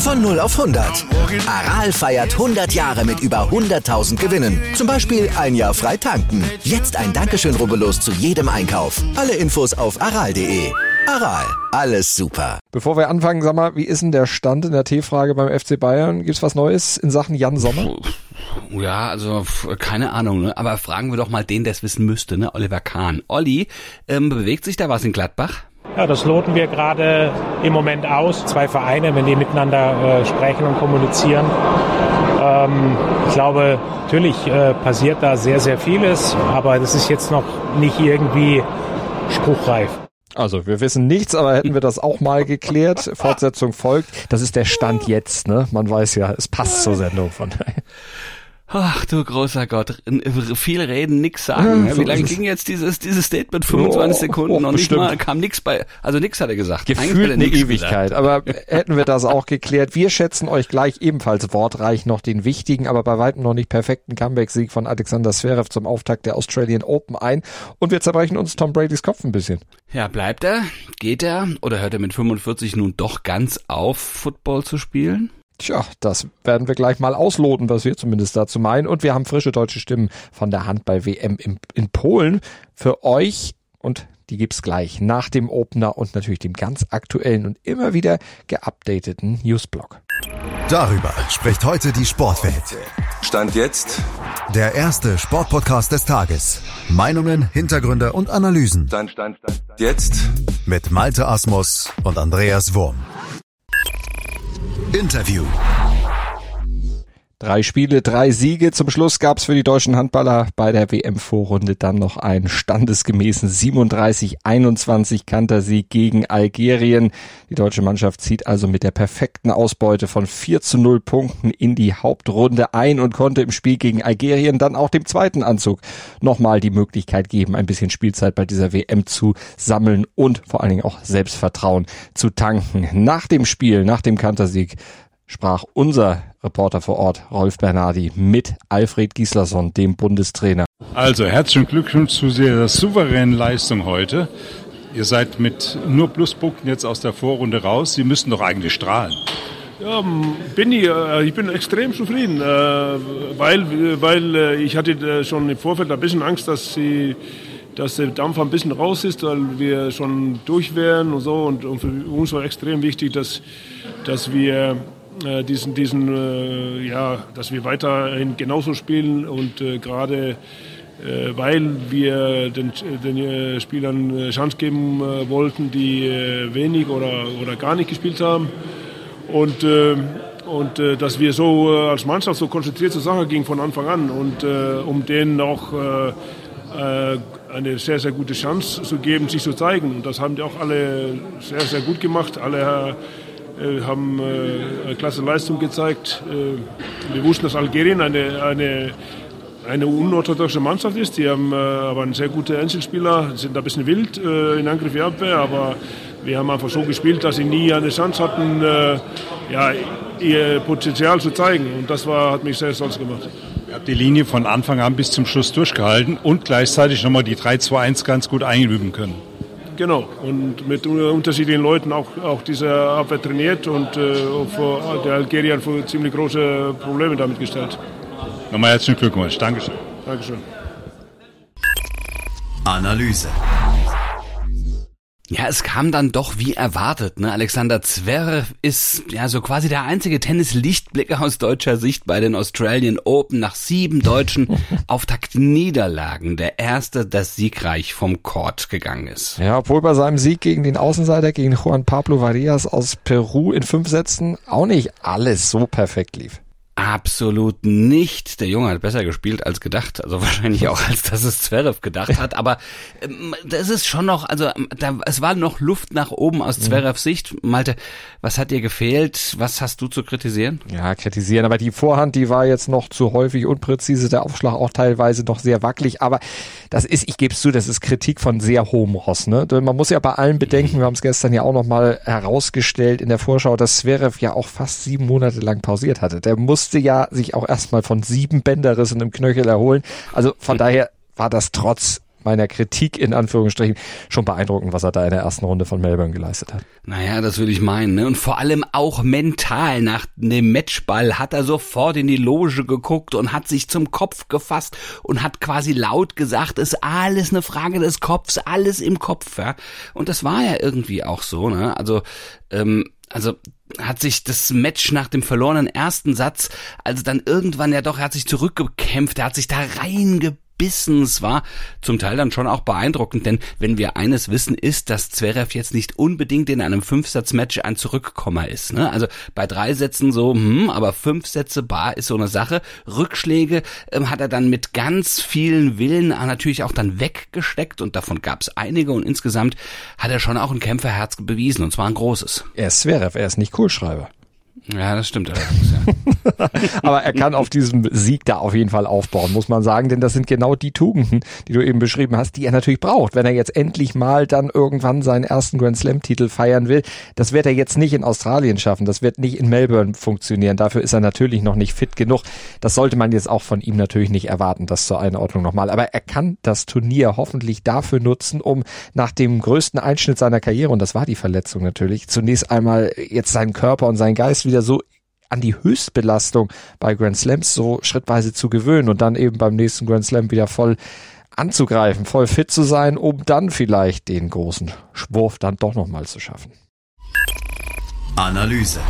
Von 0 auf 100. Aral feiert 100 Jahre mit über 100.000 Gewinnen. Zum Beispiel ein Jahr frei tanken. Jetzt ein Dankeschön, rubbellos zu jedem Einkauf. Alle Infos auf aral.de. Aral, alles super. Bevor wir anfangen, sag mal, wie ist denn der Stand in der T-Frage beim FC Bayern? Gibt's was Neues in Sachen Jan Sommer? Ja, also keine Ahnung, ne? aber fragen wir doch mal den, der es wissen müsste, ne? Oliver Kahn. Olli, ähm, bewegt sich da was in Gladbach? Ja, das loten wir gerade im Moment aus. Zwei Vereine, wenn die miteinander äh, sprechen und kommunizieren. Ähm, ich glaube, natürlich äh, passiert da sehr, sehr vieles, aber das ist jetzt noch nicht irgendwie spruchreif. Also wir wissen nichts, aber hätten wir das auch mal geklärt. Fortsetzung folgt. Das ist der Stand jetzt, ne? Man weiß ja, es passt zur Sendung von daher. Ach du großer Gott, viel reden, nix sagen. Ja, so Wie lange ging jetzt dieses dieses Statement? 25 oh, Sekunden oh, und nicht mal kam nix bei, also nix hat er gesagt. Gefühlt eine Ewigkeit. Gesagt. Aber hätten wir das auch geklärt. Wir schätzen euch gleich ebenfalls wortreich noch den wichtigen, aber bei weitem noch nicht perfekten Comeback-Sieg von Alexander Zverev zum Auftakt der Australian Open ein und wir zerbrechen uns Tom Bradys Kopf ein bisschen. Ja, bleibt er? Geht er? Oder hört er mit 45 nun doch ganz auf, Football zu spielen? Tja, das werden wir gleich mal ausloten, was wir zumindest dazu meinen. Und wir haben frische deutsche Stimmen von der Handball-WM in, in Polen für euch und die gibt's gleich nach dem Opener und natürlich dem ganz aktuellen und immer wieder geupdateten Newsblog. Darüber spricht heute die Sportwelt. Stand jetzt der erste Sportpodcast des Tages. Meinungen, Hintergründe und Analysen. Stand, stand, stand, jetzt mit Malte Asmus und Andreas Wurm. Interview. Drei Spiele, drei Siege. Zum Schluss gab es für die deutschen Handballer bei der WM-Vorrunde dann noch einen standesgemäßen 37-21 Kantersieg gegen Algerien. Die deutsche Mannschaft zieht also mit der perfekten Ausbeute von 4 zu 0 Punkten in die Hauptrunde ein und konnte im Spiel gegen Algerien dann auch dem zweiten Anzug nochmal die Möglichkeit geben, ein bisschen Spielzeit bei dieser WM zu sammeln und vor allen Dingen auch Selbstvertrauen zu tanken. Nach dem Spiel, nach dem Kantersieg sprach unser Reporter vor Ort, Rolf Bernardi, mit Alfred Gislason, dem Bundestrainer. Also herzlichen Glückwunsch zu der souveränen Leistung heute. Ihr seid mit nur Pluspunkten jetzt aus der Vorrunde raus. Sie müssen doch eigentlich strahlen. Ja, bin ich, äh, ich bin extrem zufrieden, äh, weil, weil äh, ich hatte schon im Vorfeld ein bisschen Angst, dass, sie, dass der Dampf ein bisschen raus ist, weil wir schon durch wären und so. Und, und für uns war extrem wichtig, dass, dass wir äh, diesen, diesen äh, ja, dass wir weiterhin genauso spielen und äh, gerade äh, weil wir den, den äh, Spielern äh, Chance geben wollten, die wenig oder, oder gar nicht gespielt haben und und dass wir so als Mannschaft so konzentriert zur Sache gingen von Anfang an und um denen auch eine sehr, sehr gute Chance zu geben, sich zu zeigen. Und das haben die auch alle sehr, sehr gut gemacht. Alle haben äh, eine klasse Leistung gezeigt. Äh, wir wussten, dass Algerien eine, eine, eine unorthodoxe Mannschaft ist. Die haben aber einen sehr guten Einzelspieler, sind ein bisschen wild in Angriff und Abwehr, aber wir haben einfach so gespielt, dass sie nie eine Chance hatten, ja, ihr Potenzial zu zeigen. Und das war, hat mich sehr stolz gemacht. Ihr habt die Linie von Anfang an bis zum Schluss durchgehalten und gleichzeitig nochmal die 3-2-1 ganz gut einüben können. Genau, und mit unterschiedlichen Leuten auch, auch diese Abwehr trainiert und äh, vor, der Algerier vor ziemlich große Probleme damit gestellt. Nochmal herzlichen Glückwunsch. Dankeschön. Dankeschön. Analyse. Ja, es kam dann doch wie erwartet. Ne? Alexander Zverev ist ja so quasi der einzige Tennis-Lichtblick aus deutscher Sicht bei den Australian Open nach sieben deutschen Auftakt-Niederlagen. Der erste, das siegreich vom Court gegangen ist. Ja, obwohl bei seinem Sieg gegen den Außenseiter, gegen Juan Pablo Varias aus Peru in fünf Sätzen auch nicht alles so perfekt lief. Absolut nicht. Der Junge hat besser gespielt als gedacht. Also wahrscheinlich auch, als dass es Zverev gedacht hat. Aber ähm, das ist schon noch, also ähm, da, es war noch Luft nach oben aus mhm. Zverevs Sicht. Malte, was hat dir gefehlt? Was hast du zu kritisieren? Ja, kritisieren. Aber die Vorhand, die war jetzt noch zu häufig unpräzise. Der Aufschlag auch teilweise noch sehr wackelig. Aber das ist, ich gebe es zu, das ist Kritik von sehr hohem Ross. Ne? Man muss ja bei allen bedenken, wir haben es gestern ja auch nochmal herausgestellt in der Vorschau, dass Zverev ja auch fast sieben Monate lang pausiert hatte. Der musste musste ja sich auch erstmal von sieben Bänderrissen im Knöchel erholen. Also von daher war das trotz meiner Kritik in Anführungsstrichen schon beeindruckend, was er da in der ersten Runde von Melbourne geleistet hat. Naja, das will ich meinen. Ne? Und vor allem auch mental. Nach dem Matchball hat er sofort in die Loge geguckt und hat sich zum Kopf gefasst und hat quasi laut gesagt, ist alles eine Frage des Kopfs, alles im Kopf. Ja? Und das war ja irgendwie auch so. Ne? Also ähm, also hat sich das Match nach dem verlorenen ersten Satz, also dann irgendwann ja doch, er hat sich zurückgekämpft, er hat sich da reingebissen gebissen. Es war zum Teil dann schon auch beeindruckend, denn wenn wir eines wissen, ist, dass Zverev jetzt nicht unbedingt in einem Fünfsatz-Match ein Zurückkommer ist. Ne? Also bei drei Sätzen so, hm, aber fünf Sätze bar ist so eine Sache. Rückschläge ähm, hat er dann mit ganz vielen Willen natürlich auch dann weggesteckt und davon gab es einige und insgesamt hat er schon auch ein Kämpferherz bewiesen und zwar ein großes. Er ist Zverev, er ist nicht Kohlschreiber. Ja, das stimmt. Aber er kann auf diesem Sieg da auf jeden Fall aufbauen, muss man sagen, denn das sind genau die Tugenden, die du eben beschrieben hast, die er natürlich braucht, wenn er jetzt endlich mal dann irgendwann seinen ersten Grand Slam Titel feiern will. Das wird er jetzt nicht in Australien schaffen, das wird nicht in Melbourne funktionieren. Dafür ist er natürlich noch nicht fit genug. Das sollte man jetzt auch von ihm natürlich nicht erwarten, das zur Einordnung nochmal. Aber er kann das Turnier hoffentlich dafür nutzen, um nach dem größten Einschnitt seiner Karriere, und das war die Verletzung natürlich, zunächst einmal jetzt seinen Körper und seinen Geist wieder so an die Höchstbelastung bei Grand Slams so schrittweise zu gewöhnen und dann eben beim nächsten Grand Slam wieder voll anzugreifen, voll fit zu sein, um dann vielleicht den großen Schwurf dann doch nochmal zu schaffen. Analyse.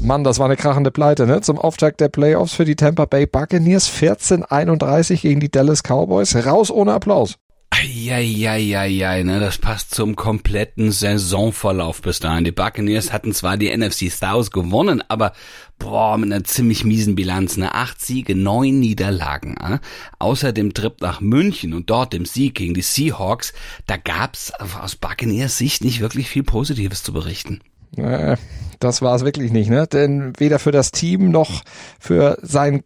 Mann, das war eine krachende Pleite, ne? Zum Auftakt der Playoffs für die Tampa Bay Buccaneers 14-31 gegen die Dallas Cowboys. Raus ohne Applaus. Eieieiei, ne, das passt zum kompletten Saisonverlauf bis dahin. Die Buccaneers hatten zwar die NFC South gewonnen, aber boah, mit einer ziemlich miesen Bilanz, ne, acht Siege, neun Niederlagen. Äh? Außer dem Trip nach München und dort dem Sieg gegen die Seahawks, da gab's aus Buccaneers Sicht nicht wirklich viel Positives zu berichten. Äh, das war es wirklich nicht, ne? Denn weder für das Team noch für sein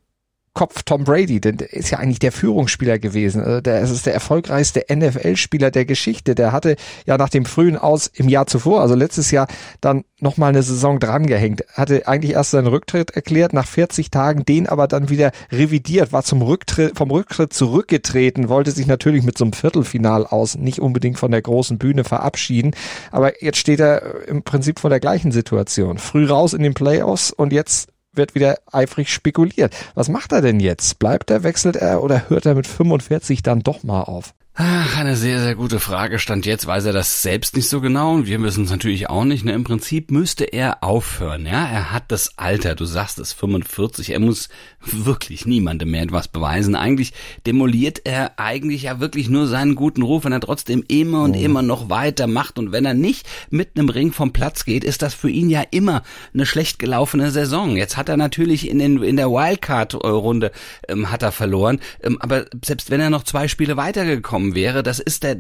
Kopf Tom Brady, denn der ist ja eigentlich der Führungsspieler gewesen. Also der, ist der erfolgreichste NFL-Spieler der Geschichte. Der hatte ja nach dem frühen Aus im Jahr zuvor, also letztes Jahr, dann nochmal eine Saison drangehängt. Hatte eigentlich erst seinen Rücktritt erklärt, nach 40 Tagen den aber dann wieder revidiert, war zum Rücktritt, vom Rücktritt zurückgetreten, wollte sich natürlich mit so einem Viertelfinal aus nicht unbedingt von der großen Bühne verabschieden. Aber jetzt steht er im Prinzip vor der gleichen Situation. Früh raus in den Playoffs und jetzt wird wieder eifrig spekuliert. Was macht er denn jetzt? Bleibt er, wechselt er oder hört er mit 45 dann doch mal auf? Ach, eine sehr, sehr gute Frage. Stand jetzt weiß er das selbst nicht so genau und wir wissen es natürlich auch nicht. Ne? Im Prinzip müsste er aufhören. Ja, er hat das Alter. Du sagst es 45. Er muss wirklich niemandem mehr etwas beweisen. Eigentlich demoliert er eigentlich ja wirklich nur seinen guten Ruf, wenn er trotzdem immer und oh. immer noch weiter macht. Und wenn er nicht mit einem Ring vom Platz geht, ist das für ihn ja immer eine schlecht gelaufene Saison. Jetzt hat er natürlich in, den, in der Wildcard-Runde ähm, hat er verloren. Ähm, aber selbst wenn er noch zwei Spiele weitergekommen gekommen wäre, das ist der,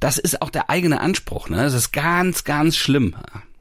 das ist auch der eigene Anspruch, ne? Das ist ganz, ganz schlimm.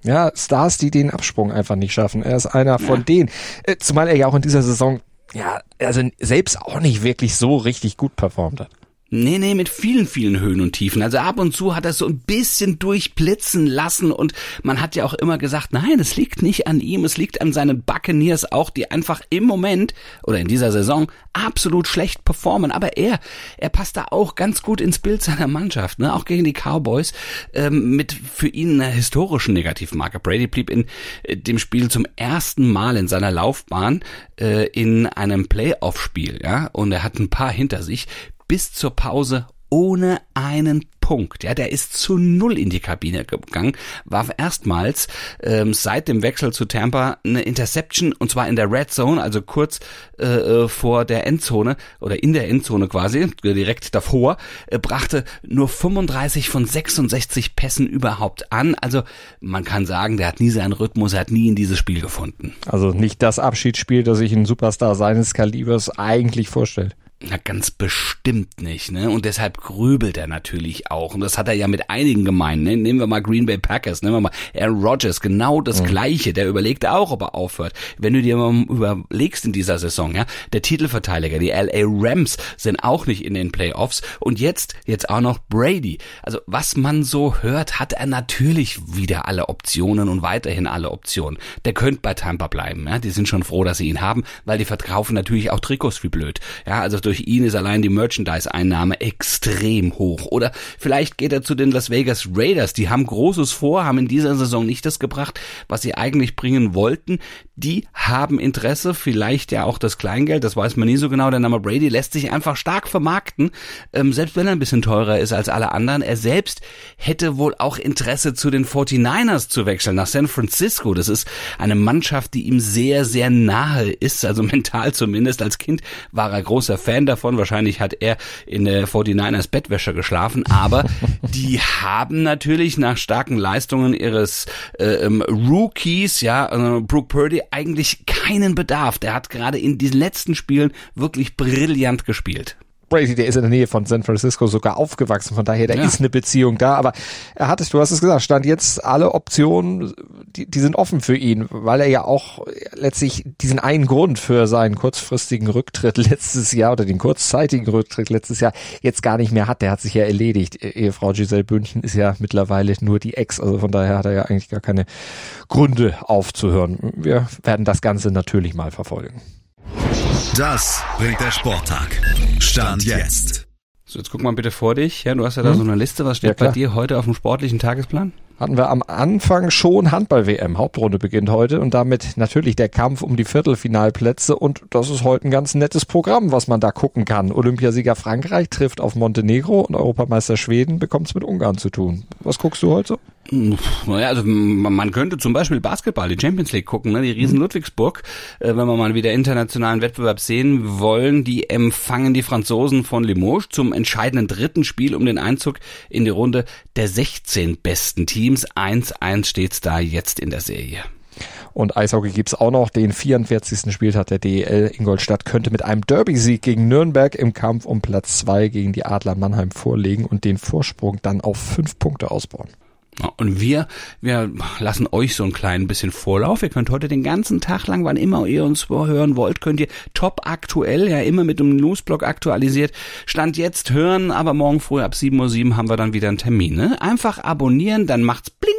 Ja, Stars, die den Absprung einfach nicht schaffen. Er ist einer von ja. denen. Äh, zumal er ja auch in dieser Saison, ja, also selbst auch nicht wirklich so richtig gut performt hat. Nee, nee, mit vielen, vielen Höhen und Tiefen. Also ab und zu hat er so ein bisschen durchblitzen lassen und man hat ja auch immer gesagt, nein, es liegt nicht an ihm, es liegt an seinen Buccaneers auch, die einfach im Moment oder in dieser Saison absolut schlecht performen. Aber er, er passt da auch ganz gut ins Bild seiner Mannschaft, ne? auch gegen die Cowboys ähm, mit für ihn einer historischen Negativmarke. Brady blieb in äh, dem Spiel zum ersten Mal in seiner Laufbahn äh, in einem Playoff-Spiel, ja, und er hat ein paar hinter sich bis zur Pause ohne einen Punkt. Ja, der ist zu null in die Kabine gegangen, warf erstmals ähm, seit dem Wechsel zu Tampa eine Interception und zwar in der Red Zone, also kurz äh, äh vor der Endzone oder in der Endzone quasi, direkt davor, äh, brachte nur 35 von 66 Pässen überhaupt an. Also man kann sagen, der hat nie seinen Rhythmus, er hat nie in dieses Spiel gefunden. Also nicht das Abschiedsspiel, das sich ein Superstar seines Kalibers eigentlich vorstellt. Na, ganz bestimmt nicht, ne? Und deshalb grübelt er natürlich auch. Und das hat er ja mit einigen gemeint, ne? Nehmen wir mal Green Bay Packers, nehmen wir mal Aaron Rodgers, genau das mhm. Gleiche. Der überlegt auch, ob er aufhört. Wenn du dir mal überlegst in dieser Saison, ja? Der Titelverteidiger, die LA Rams, sind auch nicht in den Playoffs. Und jetzt, jetzt auch noch Brady. Also, was man so hört, hat er natürlich wieder alle Optionen und weiterhin alle Optionen. Der könnte bei Tampa bleiben, ja? Die sind schon froh, dass sie ihn haben, weil die verkaufen natürlich auch Trikots wie blöd. Ja, also durch ihn ist allein die Merchandise-Einnahme extrem hoch. Oder vielleicht geht er zu den Las Vegas Raiders. Die haben Großes vor, haben in dieser Saison nicht das gebracht, was sie eigentlich bringen wollten. Die haben Interesse, vielleicht ja auch das Kleingeld, das weiß man nie so genau. Der Name Brady lässt sich einfach stark vermarkten, ähm, selbst wenn er ein bisschen teurer ist als alle anderen. Er selbst hätte wohl auch Interesse, zu den 49ers zu wechseln, nach San Francisco. Das ist eine Mannschaft, die ihm sehr, sehr nahe ist, also mental zumindest. Als Kind war er großer Fan Fan davon. Wahrscheinlich hat er in der 49ers Bettwäsche geschlafen, aber die haben natürlich nach starken Leistungen ihres äh, ähm, Rookies, ja, äh, Brooke Purdy, eigentlich keinen Bedarf. Der hat gerade in diesen letzten Spielen wirklich brillant gespielt. Brady, der ist in der Nähe von San Francisco sogar aufgewachsen, von daher, da ja. ist eine Beziehung da, aber er hat es, du hast es gesagt, stand jetzt alle Optionen, die, die sind offen für ihn, weil er ja auch letztlich diesen einen Grund für seinen kurzfristigen Rücktritt letztes Jahr oder den kurzzeitigen Rücktritt letztes Jahr jetzt gar nicht mehr hat, der hat sich ja erledigt. E-, Ehefrau Giselle Bündchen ist ja mittlerweile nur die Ex, also von daher hat er ja eigentlich gar keine Gründe aufzuhören. Wir werden das Ganze natürlich mal verfolgen. Das bringt der Sporttag. Stand jetzt. So, jetzt guck mal bitte vor dich. Ja, du hast ja da hm? so eine Liste. Was steht ja, bei dir heute auf dem sportlichen Tagesplan? hatten wir am Anfang schon Handball-WM. Hauptrunde beginnt heute und damit natürlich der Kampf um die Viertelfinalplätze und das ist heute ein ganz nettes Programm, was man da gucken kann. Olympiasieger Frankreich trifft auf Montenegro und Europameister Schweden bekommt es mit Ungarn zu tun. Was guckst du heute? Naja, also man könnte zum Beispiel Basketball, die Champions League gucken, ne? die Riesen mhm. Ludwigsburg, äh, wenn wir mal wieder internationalen Wettbewerb sehen wollen, die empfangen die Franzosen von Limoges zum entscheidenden dritten Spiel um den Einzug in die Runde der 16 besten Teams. 1-1 steht's da jetzt in der Serie. Und Eishockey gibt's auch noch. Den 44. Spieltag der DEL. Ingolstadt könnte mit einem Derby-Sieg gegen Nürnberg im Kampf um Platz zwei gegen die Adler Mannheim vorlegen und den Vorsprung dann auf fünf Punkte ausbauen. Und wir, wir lassen euch so ein klein bisschen Vorlauf. Ihr könnt heute den ganzen Tag lang, wann immer ihr uns hören wollt, könnt ihr top aktuell, ja immer mit einem Newsblog aktualisiert, Stand jetzt hören, aber morgen früh ab 7.07 Uhr haben wir dann wieder einen Termin. Ne? Einfach abonnieren, dann macht's bling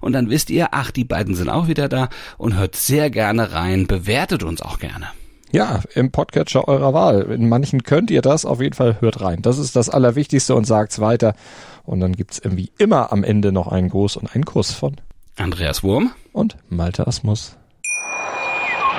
und dann wisst ihr, ach, die beiden sind auch wieder da und hört sehr gerne rein, bewertet uns auch gerne. Ja, im Podcatcher eurer Wahl. In manchen könnt ihr das, auf jeden Fall hört rein. Das ist das Allerwichtigste und sagt's weiter. Und dann gibt's irgendwie immer am Ende noch einen Gruß und einen Kuss von Andreas Wurm und Malte Asmus.